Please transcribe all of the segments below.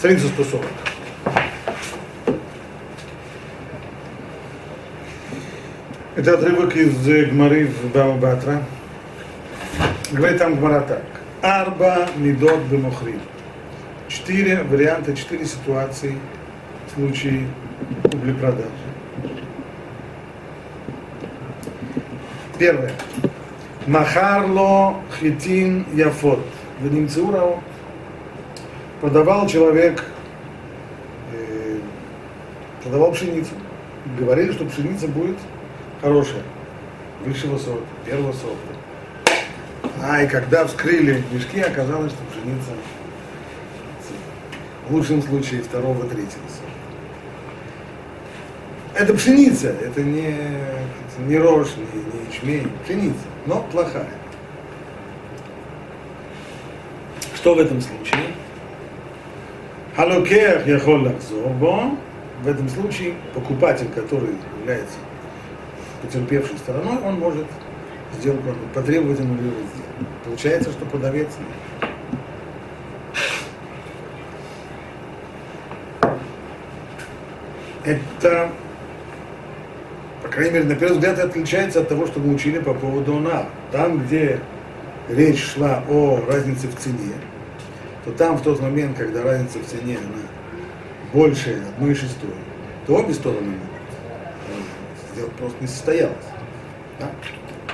Страница 140. Это отрывок из Гмары в Баба Батра. Говорит там Гмара так. Арба мидот бемохрим. Четыре варианта, четыре ситуации в случае купли-продажи. Первое. Махарло хитин яфот. В Немцеурау продавал человек, э, продавал пшеницу. Говорили, что пшеница будет хорошая, высшего сорта, первого сорта. А и когда вскрыли мешки, оказалось, что пшеница в лучшем случае второго, третьего сорта. Это пшеница, это не, это не рожь, не, не ячмень, пшеница, но плохая. Что в этом случае? Халокех яхол лахзор в этом случае покупатель, который является потерпевшей стороной, он может сделку потребовать аннулировать сделку. Получается, что продавец это, по крайней мере, на первый взгляд, отличается от того, что мы учили по поводу ОНА. Там, где речь шла о разнице в цене, то там в тот момент, когда разница в цене она больше одной шестой, то обе стороны сделка просто не состоялась. Да?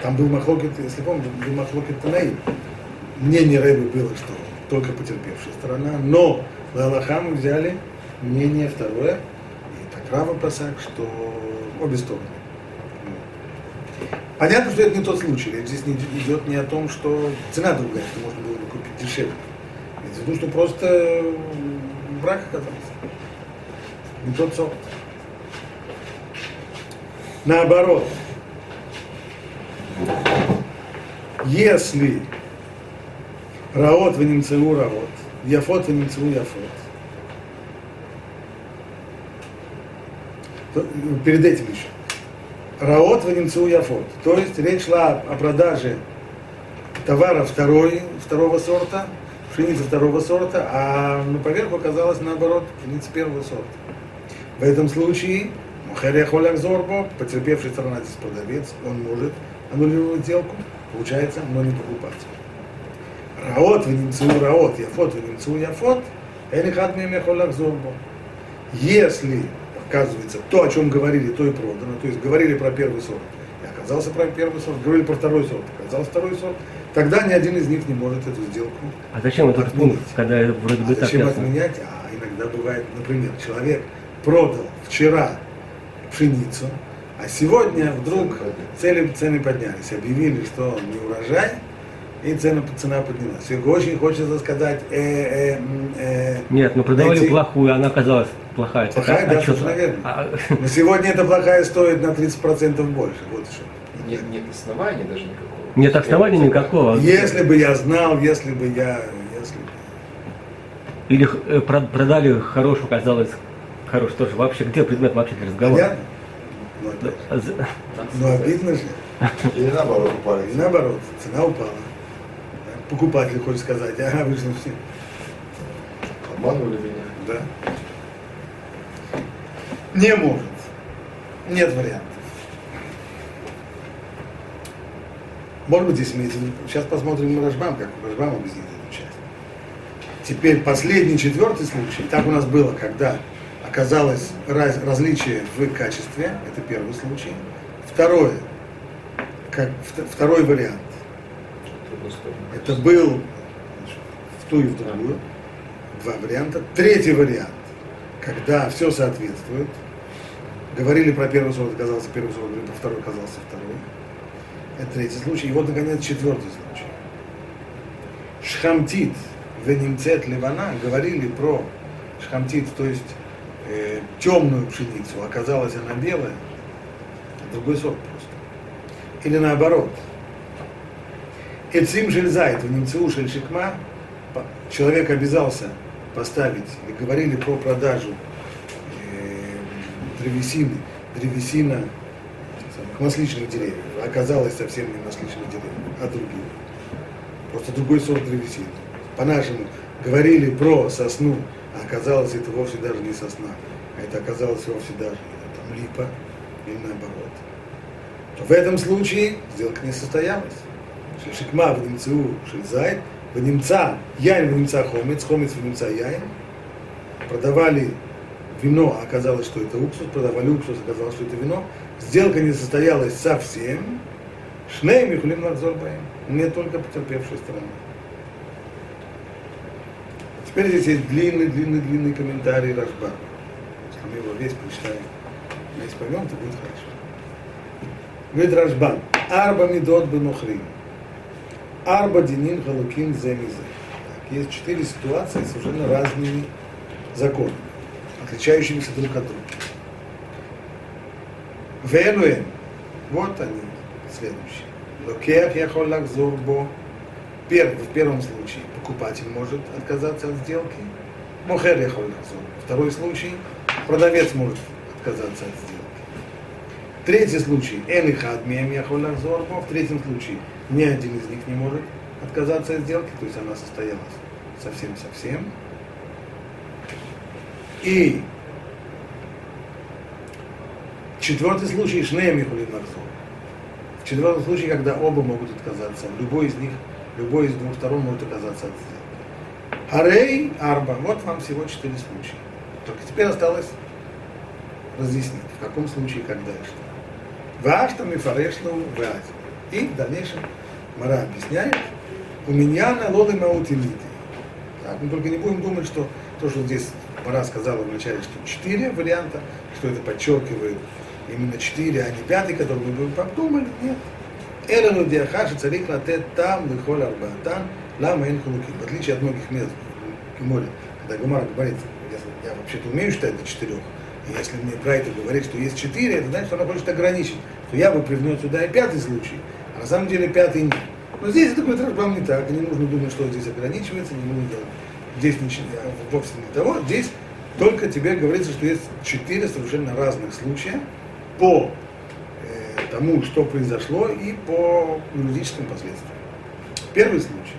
Там был махлокет, если помните, был махлокет Танаим. Мнение Рэбы было, что только потерпевшая сторона, но мы взяли мнение второе, и так Рава Просак, что обе стороны. Понятно, что это не тот случай. Здесь не идет не о том, что цена другая, что можно было бы купить дешевле. В виду, что просто брак оказался. Не тот сорт. Наоборот, если раот в немцеву раот, яфот в немцеву яфот, то, перед этим еще, раот в немцеву яфот, то есть речь шла о продаже товара второй, второго сорта, пшеницы второго сорта, а на поверху оказалось наоборот пшеница первого сорта. В этом случае Харехоляк Зорбо, потерпевший сторона здесь продавец, он может аннулировать сделку, получается, но не покупатель. Раот в немцу раот, яфот в немцу яфот, элихат мемехоляк Зорбо. Если оказывается то, о чем говорили, то и продано, то есть говорили про первый сорт, и оказался про первый сорт, говорили про второй сорт, оказался второй сорт, тогда ни один из них не может эту сделку А зачем этот пункт, когда вроде бы а так зачем ясно? отменять? А иногда бывает, например, человек продал вчера пшеницу, а сегодня вдруг цены, цены поднялись, объявили, что не урожай, и цена, цена поднялась. Человеку очень хочется сказать, э, э, э, Нет, ну продавали найти- плохую, она оказалась плохая. Плохая, да, совершенно верно. а- Но сегодня эта плохая стоит на 30% больше. Вот что. Нет, нет основания даже никакого. Нет основания никакого. Если бы я знал, если бы я, если бы. Или э, про- продали хорошую, оказалось хорошую тоже. Вообще, где предмет вообще для разговора? Понятно? Ну. А за- Ну, обидно же. Или наоборот упали. И наоборот, цена упала. Покупатель хочет сказать, ага, вы же все. Обманули меня. Да. Не может. Нет вариантов. Может быть, здесь имеется. Сейчас посмотрим Рашбам, как Рашбам объяснит эту часть. Теперь последний, четвертый случай. Так у нас было, когда оказалось раз- различие в качестве. Это первый случай. Второе. Как, вт- второй вариант. Это был в ту и в другую. Два варианта. Третий вариант, когда все соответствует. Говорили про первый сорт, оказался первый сорт, второй, оказался второй. Это третий случай. И вот, наконец, четвертый случай. Шхамтит, венимцет ливана, говорили про шхамтит, то есть э, темную пшеницу, оказалась она белая, другой сорт просто. Или наоборот, Эцим шельзайт, в немцу шельшикма, человек обязался поставить, или говорили про продажу э, древесины, древесина масличных деревьев, оказалось совсем не масличных деревьев, а другие. Просто другой сорт древесины. по-нашему говорили про сосну, а оказалось это вовсе даже не сосна, а это оказалось вовсе даже там, липа или наоборот, то в этом случае сделка не состоялась. Шикма в немцу шельзай, в немца яйн в немца хомец, хомец в немца яйн. Продавали вино, а оказалось, что это уксус, продавали уксус, оказалось, что это вино. Сделка не состоялась совсем. Шнеем и хулим надзорбаем. Не только потерпевшая сторона. Теперь здесь есть длинный, длинный, длинный комментарий Рашба. Если мы его весь прочитаем, весь поймем, то будет хорошо. Говорит Рашбан, Арба Мидот Бенухрим. Арба Динин Галукин Земизе. Есть четыре ситуации совершенно разными законами, отличающимися друг от друга. Венуэн. Вот они, следующие. Локех яхол лакзорбо. Пер, в первом случае покупатель может отказаться от сделки. Мохер яхол лакзорбо. Второй случай продавец может отказаться от сделки. Третий случай, эн и хадмием яхол лакзорбо. В третьем случае ни один из них не может отказаться от сделки, то есть она состоялась совсем-совсем. И четвертый случай Шнеем Ихулин. В четвертом случае, когда оба могут отказаться, любой из них, любой из двух сторон может отказаться от сделки. Харей Арба, вот вам всего четыре случая. Только теперь осталось разъяснить, в каком случае, когда и что. Ваштам и фарешлу вази. И в дальнейшем Мара объясняет, у меня на лолы маутилиты. Так, мы только не будем думать, что то, что здесь Мара сказала вначале, что четыре варианта, что это подчеркивает именно четыре, а не пятый, который мы бы подумали, нет. Эрану диахаши царик латет там лихоль арбатан лама эн хулуки. В отличие от многих мест в когда Гумар говорит, я, я вообще-то умею считать до четырех, и если мне про это говорит, что есть четыре, это значит, что она хочет ограничить, то я бы привнес сюда и пятый случай, а на самом деле пятый нет. Но здесь будет Рашбам не так, не нужно думать, что здесь ограничивается, не нужно делать. Здесь ничего, вовсе не того. Здесь только тебе говорится, что есть четыре совершенно разных случая по э, тому, что произошло, и по юридическим последствиям. Первый случай.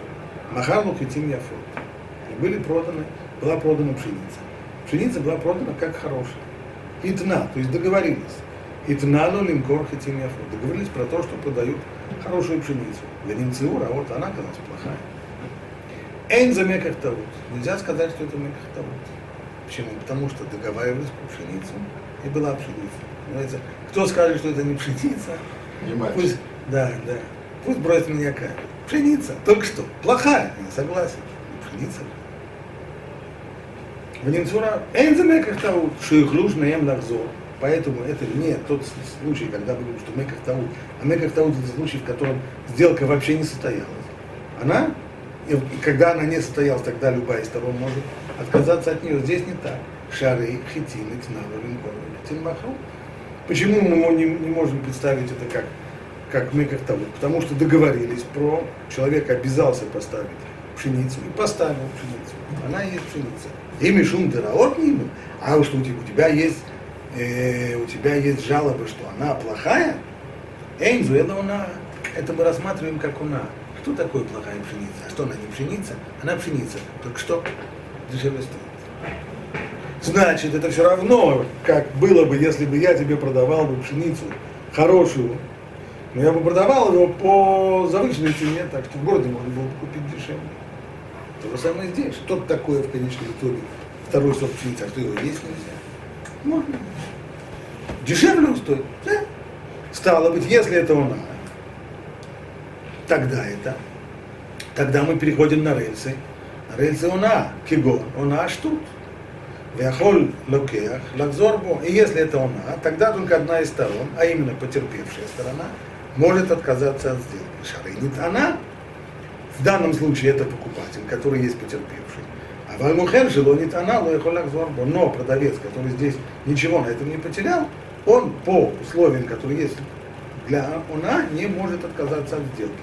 Махарлу Хитим Яфот. Были проданы, была продана пшеница. Пшеница была продана как хорошая. Итна, то есть договорились. Итнану лимкор хитим яфот. Договорились про то, что продают хорошую пшеницу. Венемциур, а вот она оказалась плохая. Эйн за меках тавут. Нельзя сказать, что это меках тавут. Почему? Потому что договаривались про пшеницу, и была пшеница. Понимаете? Кто скажет, что это не пшеница? Не. Пусть, да, да. Пусть бросит меня камень. Пшеница, только что. Плохая, я согласен. Пшеница. Венемцура, эйн за меках тавут. Шейхлуш наем лахзор. Поэтому это не тот случай, когда мы говорим, что Меках Таут. А Меках Таут это случай, в котором сделка вообще не состоялась. Она, и когда она не состоялась, тогда любая из сторон может отказаться от нее. Здесь не так. Шары, хитин, тинбахру. Почему мы не, не можем представить это как, как Меках Таут? Потому что договорились про, человек обязался поставить пшеницу и поставил пшеницу. Она есть пшеница. И Мишум Дераот не а уж у тебя есть э, у тебя есть жалобы, что она плохая, Эйнзу, это она, это мы рассматриваем как она. Кто такой плохая пшеница? А что она не пшеница? Она пшеница. Только что дешевле стоит. Значит, это все равно, как было бы, если бы я тебе продавал бы пшеницу хорошую, но я бы продавал его по завышенной цене, так что в городе можно было бы купить дешевле. То же самое здесь. Что такое в конечном итоге второй сорт пшеницы, а что его есть нельзя? Можно. Дешевле он стоит. Да? Стало быть, если это она, тогда это, тогда мы переходим на рельсы. Рельсы она, киго, она штут. Вяхоль локех, лакзорбо. И если это она, тогда только одна из сторон, а именно потерпевшая сторона, может отказаться от сделки. Шарынит она. В данном случае это покупатель, который есть потерпевший. А Вальмухер желонит она, лоехолакзорбо. Но продавец, который здесь ничего на этом не потерял, он по условиям, которые есть для она, не может отказаться от сделки.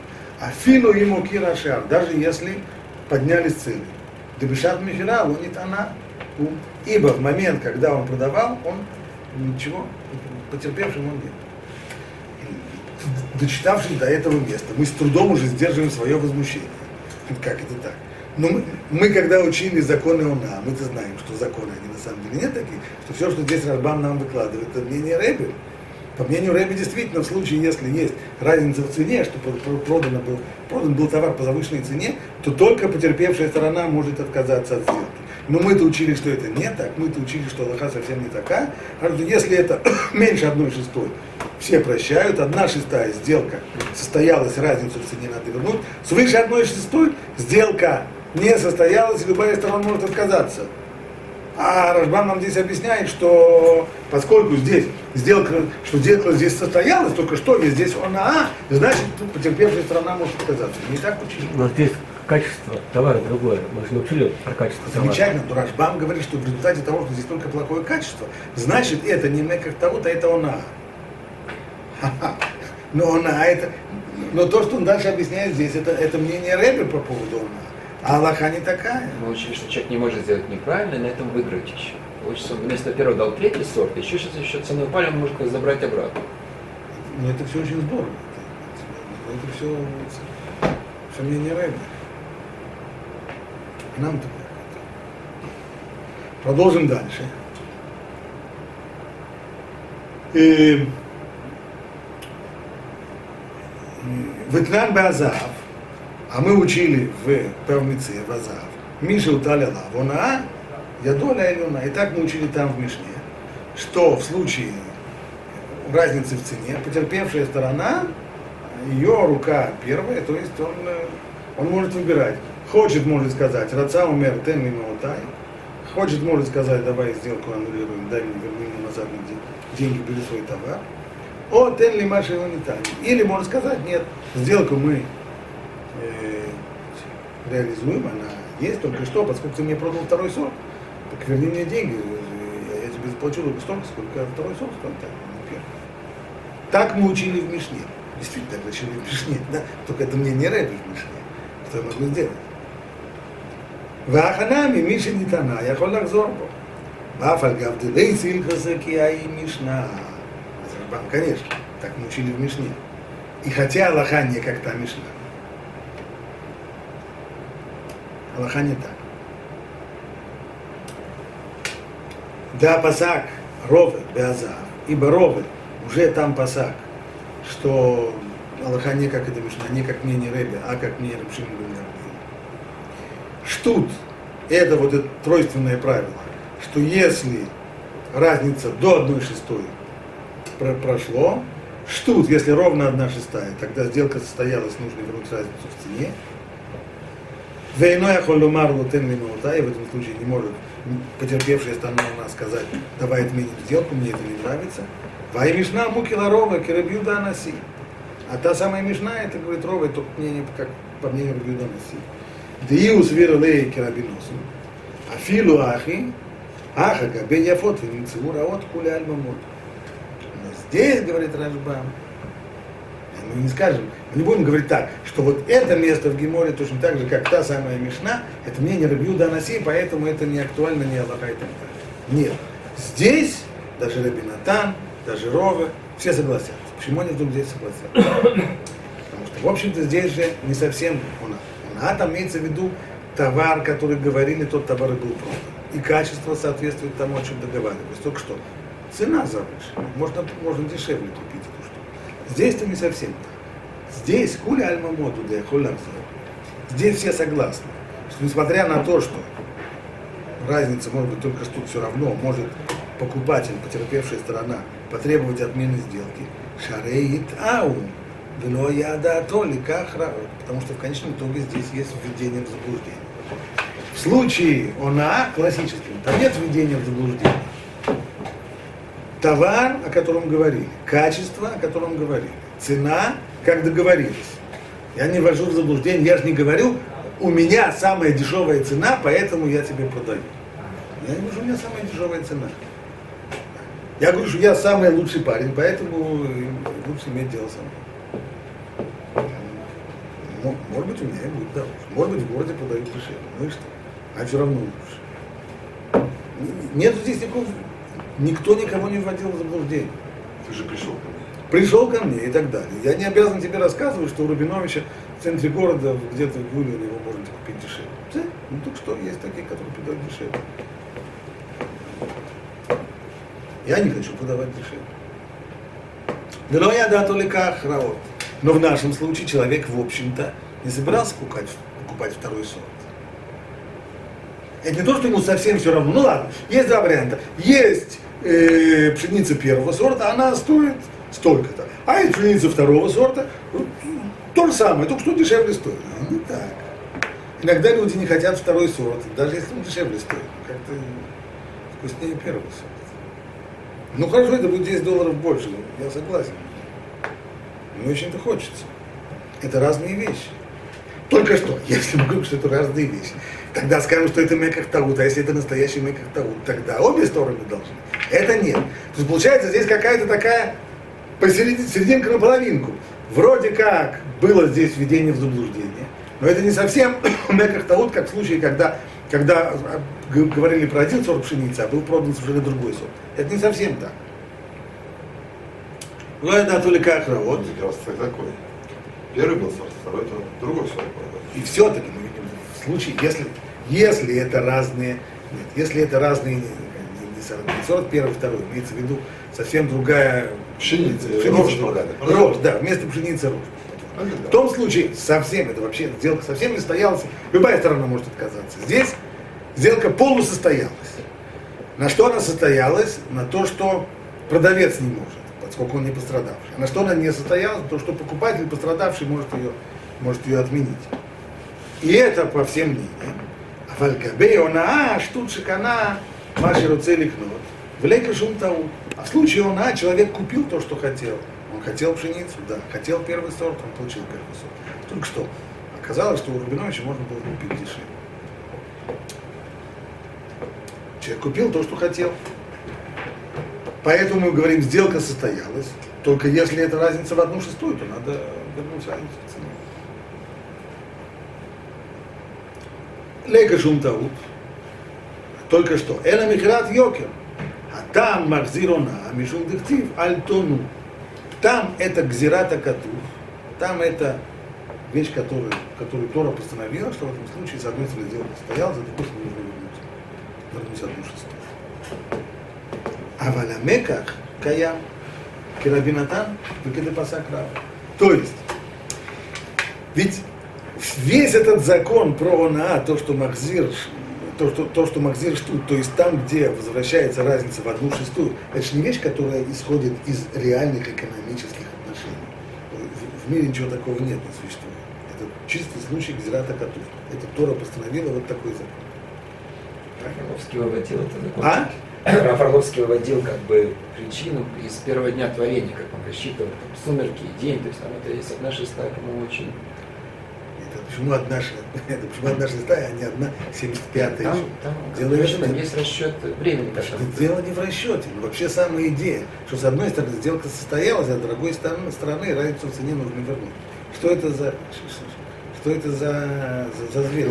А филу ему кирашар, даже если поднялись цены. Дебешат Михира, лонит она. Ибо в момент, когда он продавал, он ничего, потерпевшим он нет. Дочитавшись до этого места, мы с трудом уже сдерживаем свое возмущение. Как это так? Но мы, мы, когда учили законы УНА, мы-то знаем, что законы, они на самом деле нет таких, что все, что здесь Рашбам нам выкладывает, это мнение Рэби. По мнению Рэби, действительно, в случае, если есть разница в цене, что продано был, продан был товар по завышенной цене, то только потерпевшая сторона может отказаться от сделки. Но мы-то учили, что это не так, мы-то учили, что Аллаха совсем не такая. Если это меньше одной шестой, все прощают, одна шестая сделка состоялась, разницу в цене надо вернуть, свыше одной шестой сделка не состоялась, любая сторона может отказаться. А Рожбан нам здесь объясняет, что поскольку здесь сделка, что сделка здесь состоялась, только что, и здесь она, значит, потерпевшая сторона может отказаться. Не так учили. Качество товара другое. Мы же научили про качество товара. Замечательно, но Рашбам говорит, что в результате того, что здесь только плохое качество, значит, это не как того-то, это она. Но она это, но то, что он дальше объясняет здесь, это, это мнение Рэбби по поводу она. А Аллаха не такая. Мы учили, что человек не может сделать неправильно, и на этом выиграть еще. Получится, он вместо первого дал третий сорт, еще сейчас еще цену упали, он может забрать обратно. Но это все очень здорово. Это, это все, все мнение Рэбби. Нам. Продолжим дальше. И Ветнан Базав, а мы учили в Павмице, в Азав, Миша уталяла, вона, я доля Илюна. И так мы учили там в Мишне, что в случае разницы в цене, потерпевшая сторона, ее рука первая, то есть он, он может выбирать. Хочет, может сказать, раца умер, тен мимаутай. Хочет, может сказать, давай сделку аннулируем, дай мне, верни мне назад деньги, бери свой товар. О, тен ли маши его не Или может сказать, нет, сделку мы э, реализуем, она есть, только что, поскольку ты мне продал второй сорт, так верни мне деньги, я, я тебе заплачу только столько, сколько второй сорт стоит, так, первый. Так мы учили в Мишне. Действительно, так учили в Мишне, да? Только это мне не рэп в Мишне. Что я могу сделать? וההכנה ממי שניתנה יכול לחזור בו. ואף על גב דילי סילחסה כי האי משנה. אז רבן, конечно, так мы учили в Мишне. И хотя Аллаха не как та Мишна. Аллаха не так. Да, пасак, ровы, беазав, ибо ровы, уже там пасак, что Аллаха не как это Мишна, не как мнение Рэбе, а как мнение Рабшин Штут – это вот это тройственное правило, что если разница до одной шестой прошло, штут, если ровно одна шестая, тогда сделка состоялась, нужно вернуть разницу в цене. Вейной ахоллумар лутен и в этом случае не может у нас сказать, давай отменим сделку, мне это не нравится. Вай мишна мукила рова керабьюда анаси. А та самая мишна, это говорит рова, это мнение, как по мнению Наси. Диус виролей керабиносу. Афилу ахи, аха габе яфот венецу раот куля альмамот. Но здесь, говорит Рашбам, мы не скажем, мы не будем говорить так, что вот это место в Геморе точно так же, как та самая Мишна, это мнение Рабью Данаси, поэтому это не актуально, не Аллаха и так далее. Нет. Здесь даже Рабинатан, даже Ровы, все согласятся. Почему они вдруг здесь согласятся? Потому что, в общем-то, здесь же не совсем у нас. А там имеется в виду товар, который говорили, тот товар и был продан. И качество соответствует тому, о чем договаривались. Только что цена завышена. Можно, можно дешевле купить эту штуку. Здесь-то не совсем так. Здесь хуля альма моду да Здесь все согласны, что несмотря на то, что разница может быть только что все равно, может покупатель, потерпевшая сторона, потребовать отмены сделки. Шареит ау, Вело яда то кахра, потому что в конечном итоге здесь есть введение в заблуждение. В случае она классическим, там нет введения в заблуждение. Товар, о котором говорили, качество, о котором говорили, цена, как договорились. Я не ввожу в заблуждение, я же не говорю, у меня самая дешевая цена, поэтому я тебе продаю. Я не говорю, у меня самая дешевая цена. Я говорю, что я самый лучший парень, поэтому лучше иметь дело со мной. Ну, может быть, у меня и будет дороже. Может быть, в городе продают дешевле. Ну и что? А все равно лучше. Нет здесь никакого... Никто никого не вводил в заблуждение. Ты же пришел ко мне. пришел ко мне и так далее. Я не обязан тебе рассказывать, что у Рубиновича в центре города, где-то в Гуле, его можно купить дешевле. Да? Ну так что, есть такие, которые продают дешевле. Я не хочу подавать дешевле. Но я да только охраот. Но в нашем случае человек, в общем-то, не собирался покупать, покупать второй сорт. Это не то, что ему совсем все равно. Ну ладно, есть два варианта. Есть э, пшеница первого сорта, она стоит столько-то. А есть пшеница второго сорта, то же самое, только что дешевле стоит. А, ну так. Иногда люди не хотят второй сорт, даже если он дешевле стоит. Как-то вкуснее первого сорта. Ну хорошо, это будет 10 долларов больше, я согласен. Не очень-то хочется. Это разные вещи. Только что, если мы говорим, что это разные вещи, тогда скажем, что это меках таут, а если это настоящий меках таут, тогда обе стороны должны. Это нет. То есть получается здесь какая-то такая посерединке, серединка на половинку. Вроде как было здесь введение в заблуждение, но это не совсем меках таут, как в случае, когда, когда а, говорили про один сорт пшеницы, а был продан совершенно другой сорт. Это не совсем так. Ну, это только вот. Такой. Первый был сорт, второй это другой сорт. И все-таки мы видим, в случае, если, если это разные, нет, если это разные, не, не, сорт, не сорт первый, второй, имеется в виду совсем другая пшеница. Пшеница, рожь, другая. рожь, да, вместо пшеницы рожь. В том случае совсем, это вообще сделка совсем не состоялась, любая сторона может отказаться. Здесь сделка полусостоялась. На что она состоялась? На то, что продавец не может поскольку он не пострадавший. А на что она не состоялась? То, что покупатель пострадавший может ее, может ее отменить. И это по всем мнениям. А валькабе она, штучек она, маши руцелик нот. Влейка шум тау. А в случае он, а, человек купил то, что хотел. Хотел пшеницу, да, хотел первый сорт, он получил первый сорт. Только что оказалось, что у Рубиновича можно было купить дешевле. Человек купил то, что хотел. Поэтому мы говорим, сделка состоялась. Только если это разница в одну шестую, то надо вернуть разницу в цене. Лейка шумтаут. Только что. Эна михрат йокер. А там махзирона, мишум дехтив, альтону. Там это гзирата коту, там это вещь, которую, которую Тора постановила, что в этом случае за одной стороны дело стоял, за другой стороны вернуть, вернуть одну шестую. А в Аламеках каям, керабинатан, выкидепасак рава. То есть, ведь весь этот закон про Онаа, то, что Махзир то, что, то, что Махзир штут, то есть там, где возвращается разница в одну шестую, это же не вещь, которая исходит из реальных экономических отношений. В, в мире ничего такого нет, не существует. Это чистый случай Гзирата Катув. Это Тора постановила вот такой закон. Рафаловский выводил это закон. А? Рафаловский выводил как бы причину из первого дня творения, как он рассчитывал, там, сумерки и день, то есть там это есть одна шестая, по-моему, очень... Это почему одна, это почему одна шестая, а не одна семьдесят пятая? Там, там, дело конечно, там есть расчет времени. Это дело не в расчете, но вообще самая идея, что с одной стороны сделка состоялась, а с другой стороны, стороны разницу в цене нужно вернуть. Что это за, что это за, за, за зверь?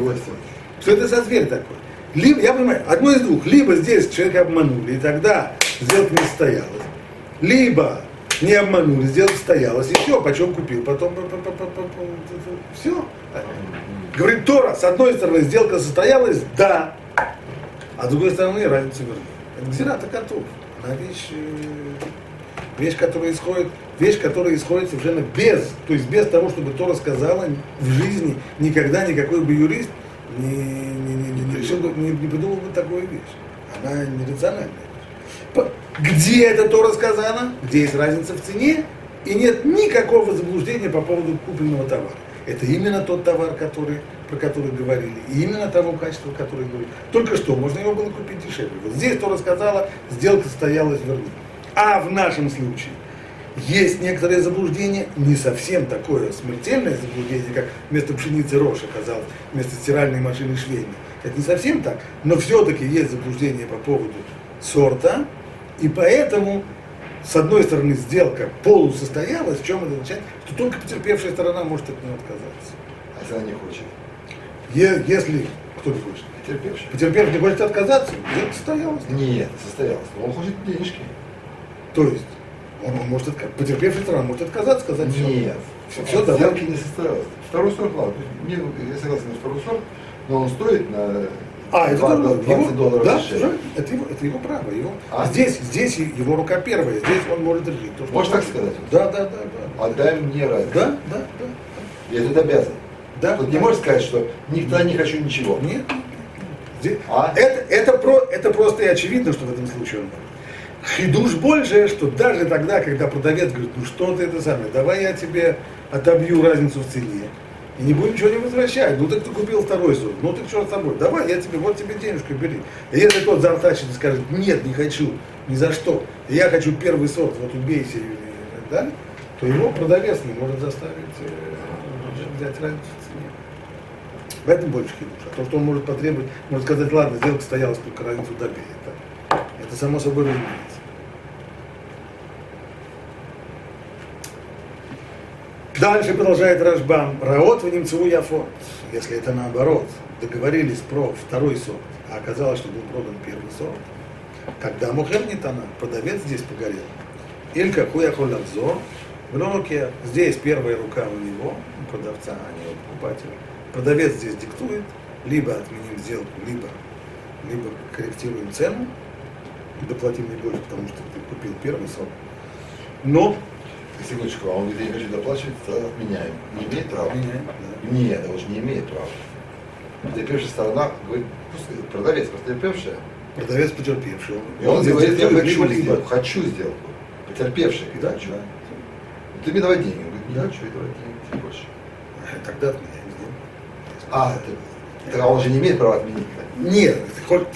Что это за зверь такой? Либо, я понимаю, одно из двух. Либо здесь человека обманули, и тогда сделка не состоялась. Либо не обманули, сделка состоялась, и все, почем купил, потом все. Говорит Тора, с одной стороны сделка состоялась, да, а с другой стороны разница вернее. Это гзирата котов. Она вещь, вещь, которая исходит, вещь, которая исходит совершенно без, то есть без того, чтобы Тора сказала, в жизни никогда никакой бы юрист не, не, не, не, решил не, не придумал бы такую вещь. Она нерациональная вещь. Где это то рассказано? Где есть разница в цене? И нет никакого заблуждения по поводу купленного товара. Это именно тот товар, который, про который говорили, и именно того качества, которое говорили. Только что, можно его было купить дешевле. Вот здесь то рассказала, сделка состоялась вернее. А в нашем случае есть некоторое заблуждение, не совсем такое смертельное заблуждение, как вместо пшеницы рожь оказалось, вместо стиральной машины швейной. Это не совсем так, но все-таки есть заблуждение по поводу сорта, и поэтому, с одной стороны, сделка полусостоялась, в чем это означает, что только потерпевшая сторона может от нее отказаться. А если она не хочет? Е- если кто не хочет? Потерпевший. Потерпевший не хочет отказаться, сделка состоялась. Нет, состоялась. Но он хочет денежки. То есть, Он, он может отказаться. Потерпевшая сторона может отказаться, сказать все. Нет. Все, все, давай. Сделки не состоялось. Второй сорт, ладно. Мне, я согласен на второй сорт, но он стоит на А, это 20, тоже 20 его, долларов да, дешевле. это его, это его право. Его. А? Здесь, здесь его рука первая, здесь он может решить. то, что Можешь так сказать? Да, да, да, да. Отдай мне разницу. Да, да, да. Я тут обязан. да Тут да. не можешь сказать, что никогда не хочу ничего. Нет. Здесь- А? Это, это, про, это просто и очевидно, что в этом случае он. Хидуш больше, что даже тогда, когда продавец говорит, ну что ты это самое, давай я тебе отобью разницу в цене. Не будем ничего не возвращать. Ну так ты купил второй сорт. Ну так что с тобой? Давай, я тебе, вот тебе денежку бери. И если тот заортачит и скажет, нет, не хочу, ни за что, я хочу первый сорт, вот убейся и так далее, то его продавец не может заставить э, взять разницу в цене. В этом больше хидуш. А то, что он может потребовать, может сказать, ладно, сделка стоялась, только разницу добей. Это, это само собой разумеется. Дальше продолжает Рашбам. Раот в немцу Яфот. Если это наоборот, договорились про второй сорт, а оказалось, что был продан первый сорт, тогда Мухер не тана, продавец здесь погорел. Илька хуя холявзор, в здесь первая рука у него, у продавца, а не у покупателя. Продавец здесь диктует, либо отменим сделку, либо, либо корректируем цену, доплатим не больше, потому что ты купил первый сорт. Но Секундочку, а он говорит, я хочу доплачивать, тогда отменяем. Не имеет права? Отменяем, да. Нет, он же не имеет права. Потерпевшая сторона говорит, продавец, потерпевшая, продавец потерпевший. и он здесь говорит, я хочу сделку, хочу сделку. Потерпевший Да, хочу. да. Ты мне давай деньги. Он говорит, не хочу, я давай деньги, тебе больше. Тогда отменяем сделку. А, ты, так он же не имеет права отменить. Нет, ты хочешь-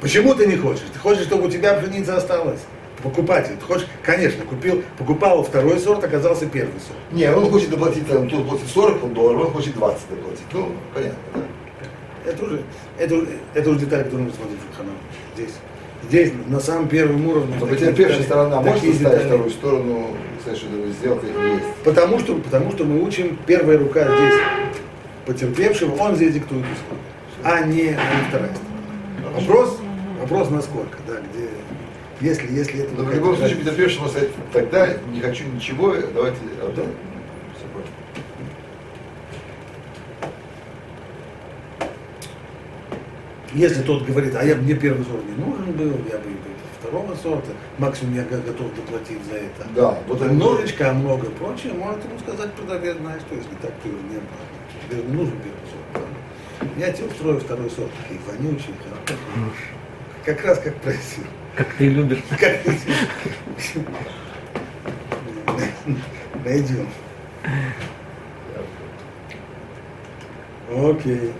почему ты не хочешь? Ты хочешь, чтобы у тебя пшеница осталась? Покупатель, ты хочешь, конечно, купил, покупал второй сорт, оказался первый сорт. Не, он хочет доплатить, там, тут платит 40 долларов, он хочет 20 доплатить. Ну, понятно, да? Это уже, это, это уже деталь, которую мы смотрим в Шульханаре. Здесь, здесь на самом первом уровне. Но потерпевшая детали- сторона может ставить детали. вторую сторону, что это сделка есть. Потому что, потому что мы учим, первая рука здесь потерпевшего, он здесь диктует условия, а не, а не вторая сторона. Вопрос, вопрос насколько, да, где, если, если это... Но в любом случае потерпевший может сказать, тогда не хочу ничего, давайте понял. Если тот говорит, а я, мне первый сорт не нужен был, я бы второго сорта, максимум я го- готов доплатить за это. Да, вот Немножечко, а много прочее, может ему сказать продавец, знаешь что, если так, то его не было. Тебе нужен первый сорт. да. Я тебе устрою второй сорт, такие вонючие, хорошие. Как раз как просил. Как ты любишь. Как Найдем. Окей.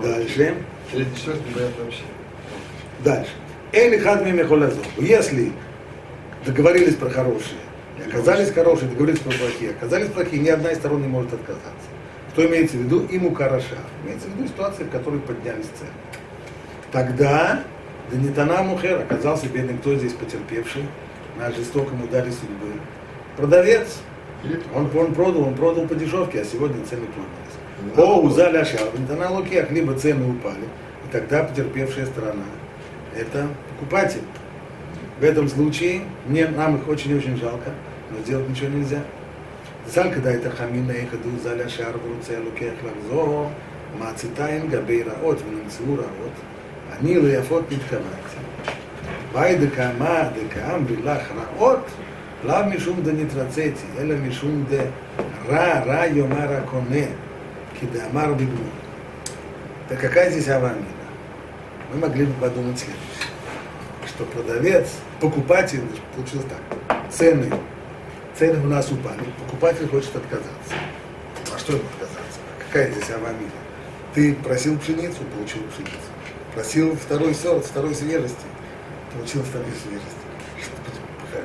Дальше. Третий, четвертый, непонятно вообще. Дальше. Эли хадми мехолазо. Если договорились про хорошие, и оказались хорошие, договорились про плохие, оказались плохие, ни одна из сторон не может отказаться. Что имеется в виду? Иму караша. Имеется в виду ситуация, в которой поднялись цены. Тогда Данитана Мухер оказался бедным, кто здесь потерпевший на жестоком ударе судьбы. Продавец, Или он, он продал, он продал по дешевке, а сегодня цены поднялись. О, узали ашар, на лукех, либо цены упали, и тогда потерпевшая сторона – это покупатель. В этом случае мне, нам их очень-очень жалко, но сделать ничего нельзя. ז"ל כדאי תחמין יחדו ז"ל ישר ורוצה לוקח לחזור, מעציתיים גבי רעות ונמצאו רעות, אני ליפות נתכוונתי. באי דקאמה דקאמרי לך רעות, לאו משום דנתרציתי, אלא משום דרע רע יאמר הקונה, כי דאמר בגמור. Так какая здесь авамина? Мы могли бы подумать следующее, что продавец, покупатель, получилось так, цены цены у нас упали, покупатель хочет отказаться. А что ему отказаться? Какая здесь авамина? Ты просил пшеницу, получил пшеницу. Просил второй сорт, второй свежести, получил второй свежести.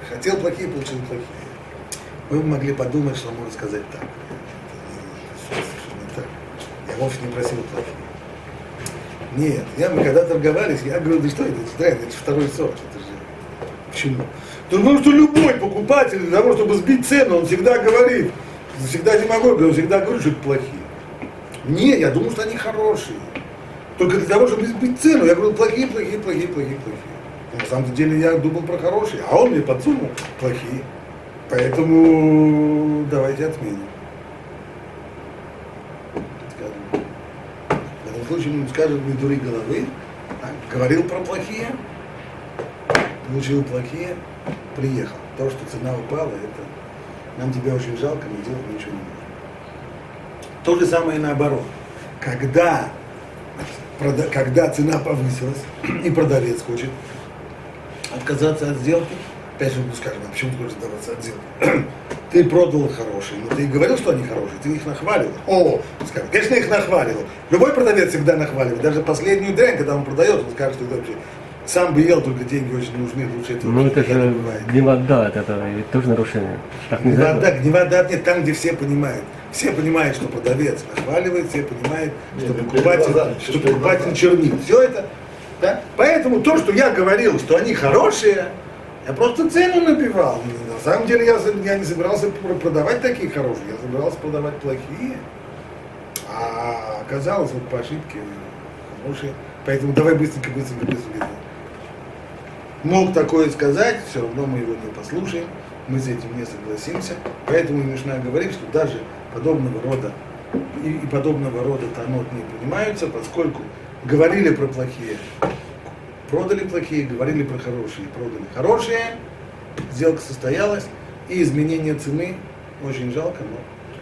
Хотел плохие, получил плохие. Бы могли подумать, что он может сказать так. Так. Я вовсе не просил плохие. Нет, я, мы когда торговались, я говорю, да что это, да, это второй сорт, это же Почему? Потому что любой покупатель для того, чтобы сбить цену, он всегда говорит, всегда демагог, он всегда говорит, что это плохие. Не, я думаю, что они хорошие. Только для того, чтобы сбить цену, я говорю, плохие, плохие, плохие, плохие, плохие. На самом деле я думал про хорошие, а он мне подсунул плохие. Поэтому давайте отменим. Скажем. В этом случае он скажет не дури головы, так, говорил про плохие, получил плохие, приехал. То, что цена упала, это нам тебя очень жалко, мы делать ничего не можем. То же самое и наоборот. Когда, прода- когда цена повысилась, и продавец хочет отказаться от сделки, опять же, мы скажем, а почему ты хочешь отказаться от сделки? Ты продал хорошие, но ты говорил, что они хорошие, ты их нахвалил. О, скажем, конечно, их нахвалил. Любой продавец всегда нахваливает. Даже последнюю дрянь, когда он продает, он скажет, что это вообще сам бы ел, только деньги очень нужны, лучше этого Ну это же гневода, это ведь тоже нарушение. Так нельзя. Гневода, гневода нет там, где все понимают. Все понимают, что продавец нахваливает, все понимают, что Нет, покупатель, что что покупатель чернит. Все это. Да? Поэтому то, что я говорил, что они хорошие, я просто цену набивал. На самом деле я, я не собирался пр- продавать такие хорошие, я собирался продавать плохие. А оказалось, вот по ошибке хорошие. Поэтому давай быстренько, быстренько, быстренько. Мог такое сказать, все равно мы его не послушаем, мы с этим не согласимся. Поэтому Мишна говорит, что даже подобного рода и, и подобного рода танот не принимаются, поскольку говорили про плохие, продали плохие, говорили про хорошие, продали хорошие, сделка состоялась, и изменение цены очень жалко, но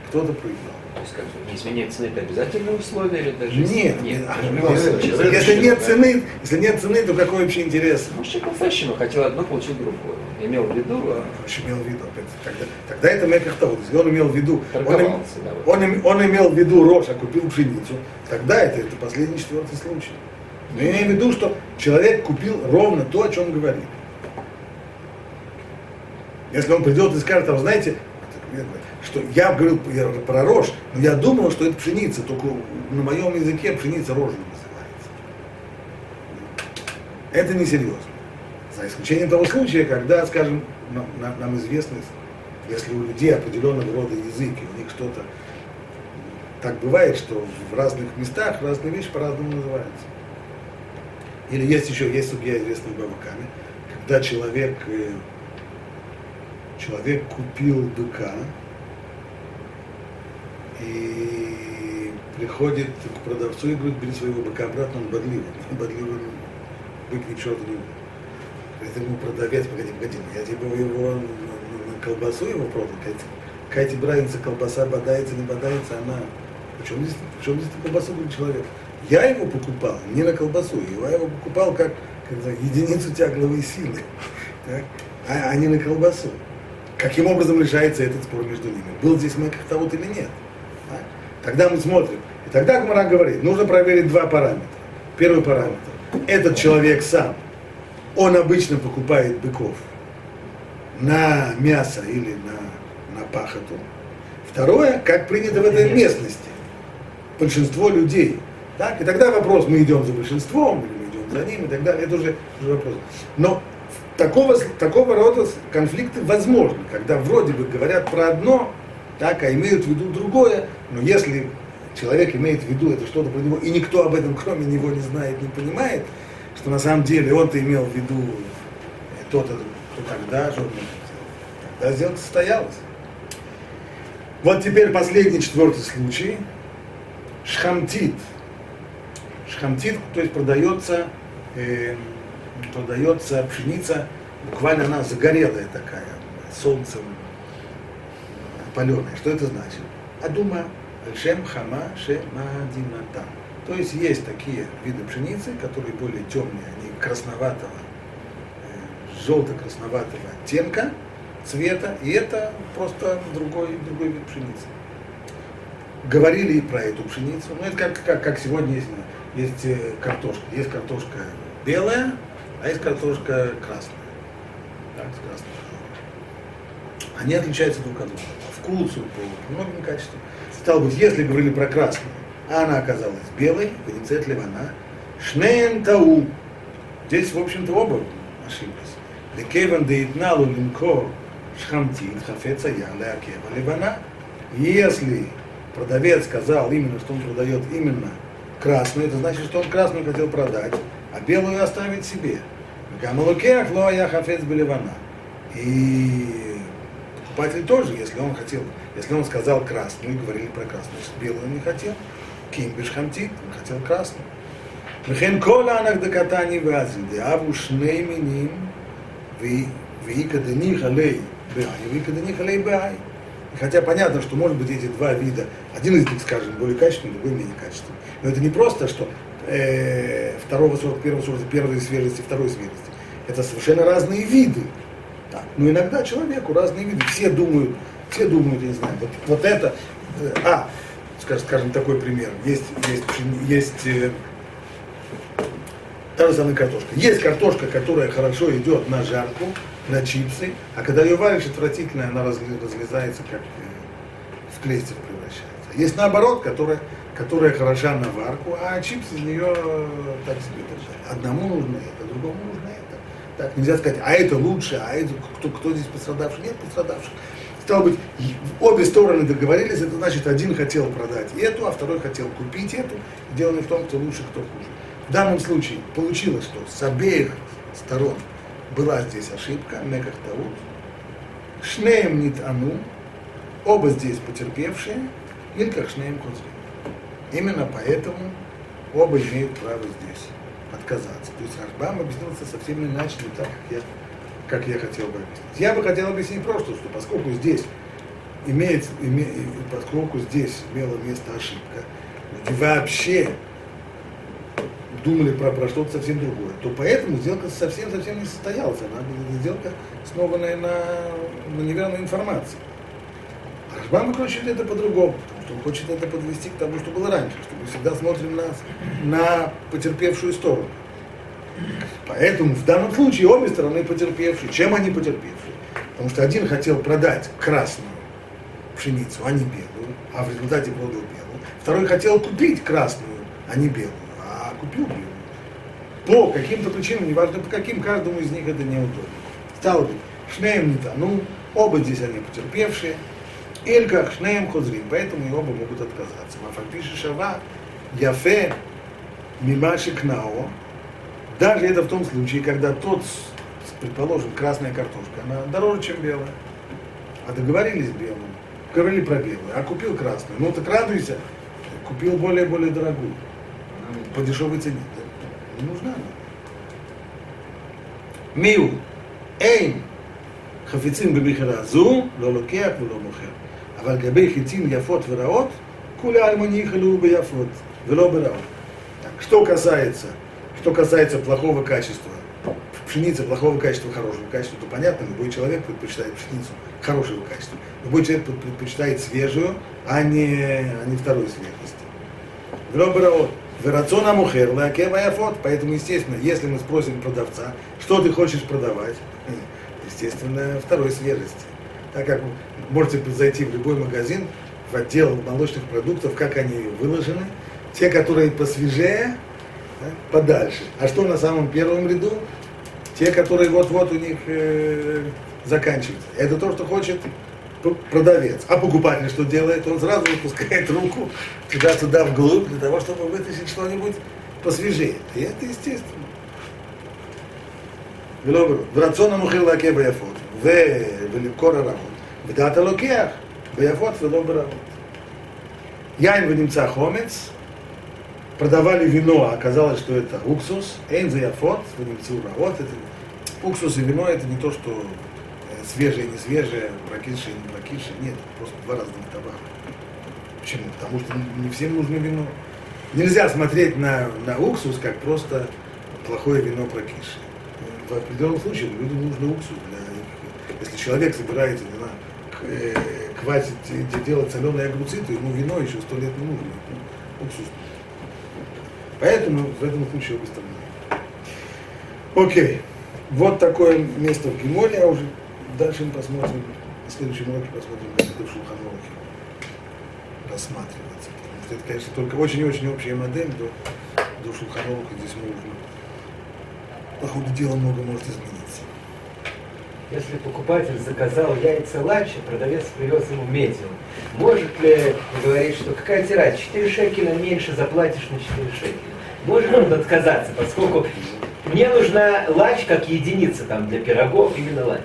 кто-то проиграл. То есть как не изменять цены это обязательное условие или даже Нет, нет, в любом если, нет цены, если нет цены, то какой вообще интерес? Может, человек вообще хотел одно, получил другое. Имел в виду, а Вообще имел в виду, тогда, тогда это מקח טעות. Если он имел в виду, он, им- да, вот. он, им- он имел в виду рожь, а купил пшеницу, тогда это, это последний четвертый случай. Но я имею в виду, что человек купил ровно то, о чем говорили. Если он придет и скажет, а вы знаете, что я говорил про рожь, но я думал, что это пшеница, только на моем языке пшеница рожью называется. Это несерьезно. За исключением того случая, когда, скажем, нам, нам- нам известно, если у людей определенного рода язык, и у них что-то так бывает, что в разных местах разные вещи по-разному называются. Или есть еще, есть судья известный бабаками, когда человек, э, человек купил быка и приходит к продавцу и говорит, бери своего быка обратно, он бодливый. Бодливый, бык ни к черту не. Говорит ему продавец, погоди, погоди, я тебе его на, на- колбасу его продал, какая, какая тебе колбаса бодается, не бодается, она... Причем здесь, причем здесь колбасу говорит человек? Я его покупал не на колбасу, я его покупал как, как за единицу тягловой силы, так? а, а не на колбасу. Каким образом решается этот спор между ними? Был здесь Мэках Тавут или нет? Тогда мы смотрим. И тогда Гмара говорит, нужно проверить два параметра. Первый параметр. Этот человек сам, он обычно покупает быков на мясо или на, на пахоту. Второе, как принято в этой местности. Большинство людей. Так? И тогда вопрос, мы идем за большинством, или мы идем за ним, и так далее, это уже, уже вопрос. Но такого, такого рода конфликты возможны, когда вроде бы говорят про одно, так, а имеют в виду другое, но если человек имеет в виду это что-то про него, и никто об этом кроме него не знает, не понимает, что на самом деле он-то имел в виду то-то, то тогда же, тогда сделка состоялась. Вот теперь последний четвертый случай. Шхамтит. Шхамтит, то есть продается, э, продается пшеница, буквально она загорелая такая, солнцем опаленная. Что это значит? Адума Шем Хама Шемадимата. То есть есть такие виды пшеницы, которые более темные, они красноватого, э, желто-красноватого оттенка цвета, и это просто другой, другой вид пшеницы. Говорили и про эту пшеницу, ну это как, как, как сегодня есть, есть э, картошка. Есть картошка белая, а есть картошка красная. Так, с красной. Они отличаются друг от друга вкусу, по, многим качествам. Стало быть, если говорили про красную, а она оказалась белой, венецет ливана, шнеен тау. Здесь, в общем-то, оба ошиблись. Лекеван деитналу линкор шхамтит хафеца яля акева ливана. Если продавец сказал именно, что он продает именно красную, это значит, что он красную хотел продать, а белую оставить себе. Гамалукех лоя хафец белевана. И покупатель тоже, если он хотел, если он сказал красную и говорили про красную, значит белую он не хотел. Кимбиш хамти, он хотел красную. Мехен кола анах дакатани вази, деаву шней миним, вика дених алей бэай, вика дених алей бэай. Хотя понятно, что может быть эти два вида, один из них, скажем, более качественный, другой менее качественный. Но это не просто, что э, второго сорта, первого сорта, первой свежести, второй свежести. Это совершенно разные виды. Так. Но иногда человеку разные виды. Все думают, все думают, я не знаю, вот, вот это, э, а, скажем, скажем, такой пример. Есть, есть, есть э, та же самая картошка. Есть картошка, которая хорошо идет на жарку, на чипсы, а когда ее варишь, отвратительно, она разлезается, как э, в клейстер превращается. Есть наоборот, которая, которая хороша на варку, а чипсы из нее так себе держать. Одному нужно это, другому нужно это. Так, нельзя сказать, а это лучше, а это кто, кто здесь пострадавший? Нет пострадавших. Стало быть, обе стороны договорились, это значит, один хотел продать эту, а второй хотел купить эту. Дело не в том, кто лучше, кто хуже. В данном случае получилось, что с обеих сторон была здесь ошибка, меках таут. Шнеем нит ану, оба здесь потерпевшие, илках шнеем хозрим. Именно поэтому оба имеют право здесь отказаться. То есть Рашбам объяснил это совсем иначе, не так, как я, как я хотел бы объяснить. Я бы хотел объяснить просто, что поскольку здесь имеет, име, поскольку здесь имела место ошибка, и вообще думали про, про что-то совсем другое, то поэтому сделка совсем-совсем не состоялась. Она была сделка основанная на, на неверной информации. Рашбам хочет это по-другому, он хочет это подвести к тому, что было раньше, что мы всегда смотрим на, на потерпевшую сторону. Поэтому в данном случае обе стороны потерпевшие. Чем они потерпевшие? Потому что один хотел продать красную пшеницу, а не белую, а в результате продал белую. Второй хотел купить красную, а не белую купил бы По каким-то причинам, неважно по каким, каждому из них это неудобно. Стало быть, шнеем не ну оба здесь они потерпевшие, Эльках шнеем хозрим, поэтому и оба могут отказаться. Мафальпиши шава, яфе, мимаши кнао, даже это в том случае, когда тот, предположим, красная картошка, она дороже, чем белая. А договорились белым, говорили про белую, а купил красную. Ну так радуйся, купил более-более дорогую по дешевой цене. Не нужна она. מיהו? אין חפצים במכירה זו, לא לוקח ולא מוכר. אבל לגבי חיצים יפות ורעות, כולי אלמוני חלו ביפות ולא ברעות. Так, что касается, что касается плохого качества, пшеницы плохого качества, хорошего качества, то понятно, любой человек предпочитает пшеницу хорошего качества. Любой человек предпочитает свежую, а не, а не второй свежести. Гробараот. Верацона мухер, лакева яфот. Поэтому, естественно, если мы спросим продавца, что ты хочешь продавать, естественно, второй свежести. так как вы можете зайти в любой магазин, в отдел молочных продуктов, как они выложены, те, которые посвежее, да, подальше. А что на самом первом ряду? Те, которые вот-вот у них э, заканчиваются. Это то, что хочет продавец. А покупатель что делает? Он сразу выпускает руку туда-сюда вглубь, для того, чтобы вытащить что-нибудь посвежее. И это естественно. В рационном ухилаке баяфот. להכה ביפות, ולמכור הרעות, ודעת הלוקח ביפות ולא ברעות. יין ונמצא חומץ, продавали вино, а оказалось, что это уксус, эйн за яфот, ונמצאו רעות, это, уксус и вино это не то, что свежее, не свежее, прокисшее, не прокисшее. Нет, просто два разных товара. Почему? Потому что не всем нужно вино. Нельзя смотреть на, на уксус как просто плохое вино прокисшее. В определенном случае людям нужно уксус. если человек собирается не знаю, э, квасить, делать соленые огурцы, то ему вино еще сто лет не нужно. Уксус. Поэтому в этом случае стороны. Окей. Вот такое место в Гиморе, а уже Дальше мы посмотрим, на следующем уроке посмотрим, как это в Шулханорахе рассматривается. Это, конечно, только очень-очень общая модель, до, до Шулханораха здесь можно, по ходу дела много может измениться. Если покупатель заказал яйца лачи, продавец привез ему медиум. Может ли говорить, что какая тирать, 4 шекеля меньше заплатишь на 4 шекеля? Может он отказаться, поскольку Мне нужна лач как единица там для пирогов, именно лач.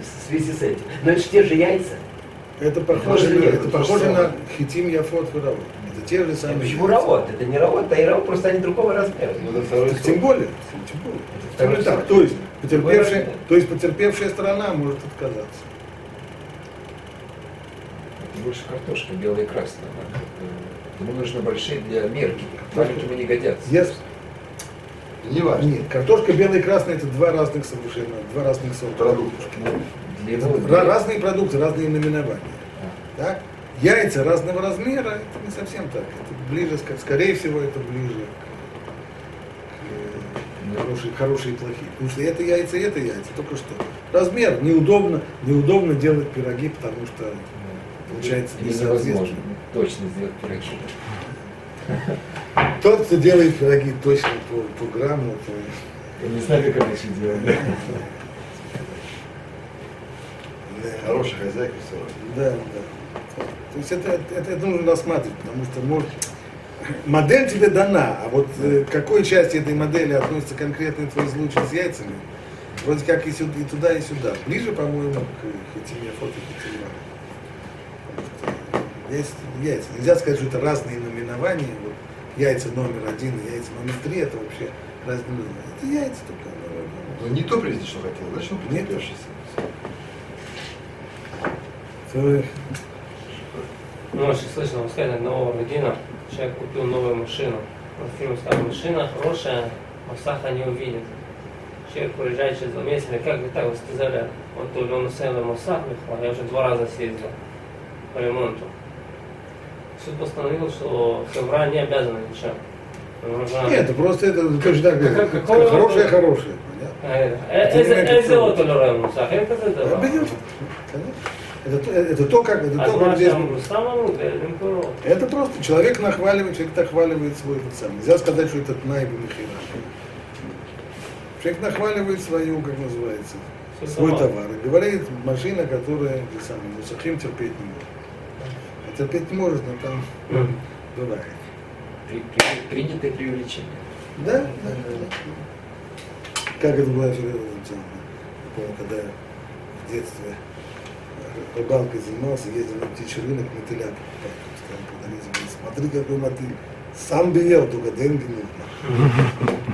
В связи с этим. Но это же те же яйца. Это похоже, Может, нет, это это то похоже же на хитим яфот выработ. Это те же самые. почему равот? Это не равот, а и равот, просто они другого размера. Ну, это второй Так сорт. Тем более, тем более. второй так, то есть потерпевшая, то есть потерпевшая сторона может отказаться. Больше картошка, белая и красная. Ему нужны большие для мерки. Маленьким не годятся. Yes. Не важно. Нет, картошка белая и красная это два разных совершенно, два разных сорта. Для Это его- ра- разные продукты, разные наименования. А. Так? Яйца разного размера, это не совсем так. Это ближе, скорее всего, это ближе к хорошие, хорошие и плохие. Потому что это яйца, это яйца, только что. Размер неудобно, неудобно делать пироги, потому что получается Или не невозможно точно сделать пироги. Тот, кто делает пироги точно по, по грамму, то Я не знаю, как раньше делали. да, Хорошая хозяйка все равно. да, да. То есть это, это, это нужно рассматривать, потому что может, модель тебе дана, а вот э, к какой части этой модели относится конкретный твой случай с яйцами, вроде как и, сюда, и туда, и сюда. Ближе, по-моему, к хитиме фото Есть яйца. Нельзя сказать, что это разные наименования. Вот яйца номер один и яйца номер три, это вообще разные наименования. Это яйца только. ну, Ну, не то привезти, что хотел, значит, он. То, Ну, слышно вам сказать одного Рудина, человек купил новую машину. Он фильм сказал, машина хорошая, Масаха не увидит. Человек уезжает через два месяца, как вы так, вы сказали, вот то ли он усел Масах, я уже два раза съездил по ремонту. Суд постановил, что февраль не обязан ничем. Нужна... Нет, просто это точно так. Как, как, хорошее, хорошее. Э, это, это, это, это, это, это, это, это, просто человек нахваливает, человек нахваливает свой этот самый. Нельзя сказать, что это тнай бимихира. Человек нахваливает свою, как называется, свой товар. И говорит, машина, которая ты самый, мусахим терпеть не может. А терпеть не может, но там бывает. При- при- Принятое преувеличение. Да, да, да. Как это было это когда в детстве рыбалкой занимался, ездил на птичий рынок, мотыля говорит, смотри, какой мотыль. Сам бы ел, только деньги нужно.